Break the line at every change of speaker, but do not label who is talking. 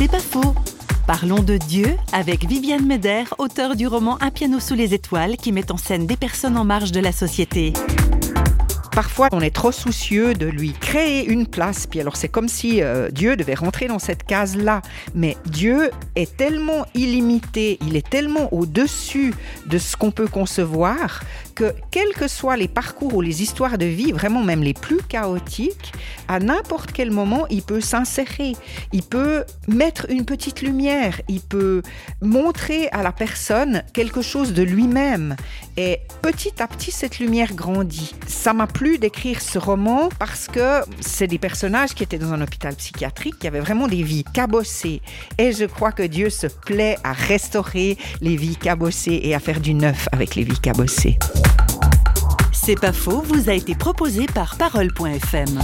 C'est pas faux. Parlons de Dieu avec Viviane Meder, auteure du roman Un piano sous les étoiles qui met en scène des personnes en marge de la société.
Parfois, on est trop soucieux de lui créer une place. Puis alors, c'est comme si euh, Dieu devait rentrer dans cette case-là. Mais Dieu est tellement illimité, il est tellement au-dessus de ce qu'on peut concevoir que, quels que soient les parcours ou les histoires de vie, vraiment même les plus chaotiques, à n'importe quel moment, il peut s'insérer. Il peut mettre une petite lumière. Il peut montrer à la personne quelque chose de lui-même. Et petit à petit, cette lumière grandit. Ça m'a plu d'écrire ce roman parce que c'est des personnages qui étaient dans un hôpital psychiatrique, qui avaient vraiment des vies cabossées. Et je crois que Dieu se plaît à restaurer les vies cabossées et à faire du neuf avec les vies cabossées.
C'est pas faux, vous a été proposé par parole.fm.